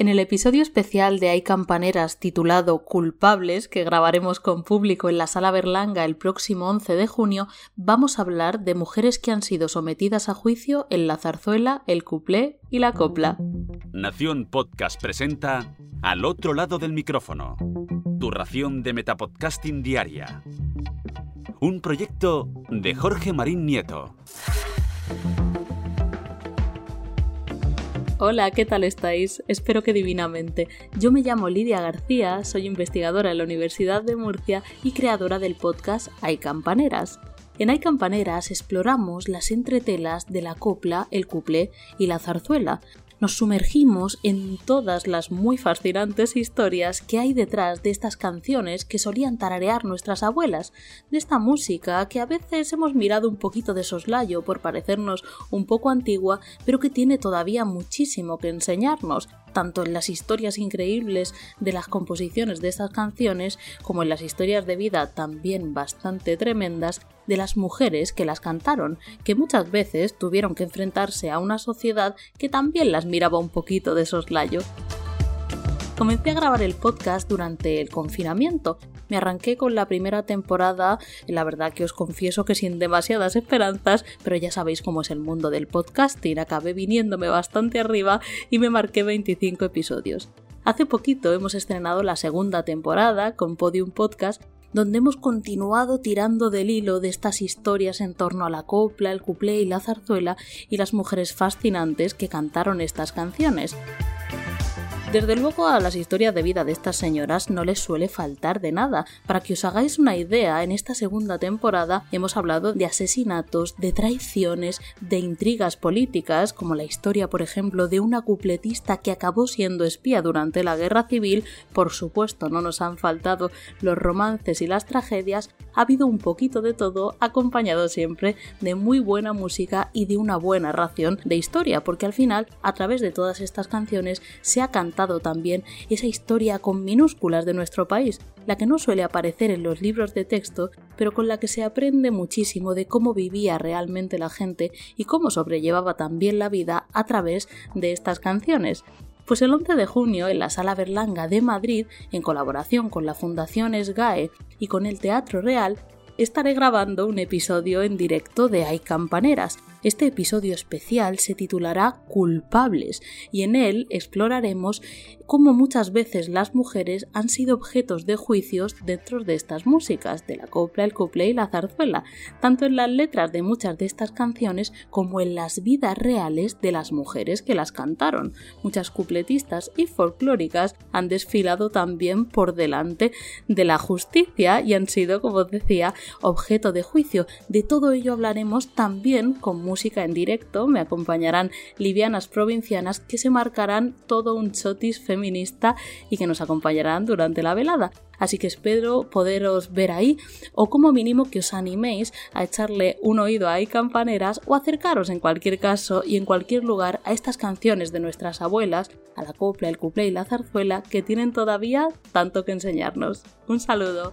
En el episodio especial de Hay Campaneras titulado Culpables, que grabaremos con público en la Sala Berlanga el próximo 11 de junio, vamos a hablar de mujeres que han sido sometidas a juicio en la zarzuela, el cuplé y la copla. Nación Podcast presenta Al otro lado del micrófono, tu ración de Metapodcasting Diaria. Un proyecto de Jorge Marín Nieto. Hola, ¿qué tal estáis? Espero que divinamente. Yo me llamo Lidia García, soy investigadora en la Universidad de Murcia y creadora del podcast Hay Campaneras. En Hay Campaneras exploramos las entretelas de la copla, el cuplé y la zarzuela, nos sumergimos en todas las muy fascinantes historias que hay detrás de estas canciones que solían tararear nuestras abuelas, de esta música que a veces hemos mirado un poquito de soslayo por parecernos un poco antigua, pero que tiene todavía muchísimo que enseñarnos, tanto en las historias increíbles de las composiciones de estas canciones como en las historias de vida también bastante tremendas de las mujeres que las cantaron, que muchas veces tuvieron que enfrentarse a una sociedad que también las miraba un poquito de soslayo. Comencé a grabar el podcast durante el confinamiento. Me arranqué con la primera temporada, la verdad que os confieso que sin demasiadas esperanzas, pero ya sabéis cómo es el mundo del podcasting, acabé viniéndome bastante arriba y me marqué 25 episodios. Hace poquito hemos estrenado la segunda temporada con Podium Podcast donde hemos continuado tirando del hilo de estas historias en torno a la copla, el cuplé y la zarzuela y las mujeres fascinantes que cantaron estas canciones. Desde luego a las historias de vida de estas señoras no les suele faltar de nada. Para que os hagáis una idea, en esta segunda temporada hemos hablado de asesinatos, de traiciones, de intrigas políticas, como la historia, por ejemplo, de una cupletista que acabó siendo espía durante la guerra civil. Por supuesto, no nos han faltado los romances y las tragedias. Ha habido un poquito de todo, acompañado siempre de muy buena música y de una buena ración de historia, porque al final, a través de todas estas canciones, se ha cantado también esa historia con minúsculas de nuestro país, la que no suele aparecer en los libros de texto, pero con la que se aprende muchísimo de cómo vivía realmente la gente y cómo sobrellevaba también la vida a través de estas canciones. Pues el 11 de junio, en la Sala Berlanga de Madrid, en colaboración con la Fundación SGAE y con el Teatro Real, estaré grabando un episodio en directo de Hay Campaneras, este episodio especial se titulará Culpables y en él exploraremos cómo muchas veces las mujeres han sido objetos de juicios dentro de estas músicas, de la copla, el couple y la zarzuela, tanto en las letras de muchas de estas canciones como en las vidas reales de las mujeres que las cantaron. Muchas cupletistas y folclóricas han desfilado también por delante de la justicia y han sido, como decía, objeto de juicio. De todo ello hablaremos también con música en directo, me acompañarán livianas provincianas que se marcarán todo un chotis feminista y que nos acompañarán durante la velada. Así que espero poderos ver ahí o como mínimo que os animéis a echarle un oído a campaneras o acercaros en cualquier caso y en cualquier lugar a estas canciones de nuestras abuelas, a la copla, el cuplé y la zarzuela que tienen todavía tanto que enseñarnos. Un saludo.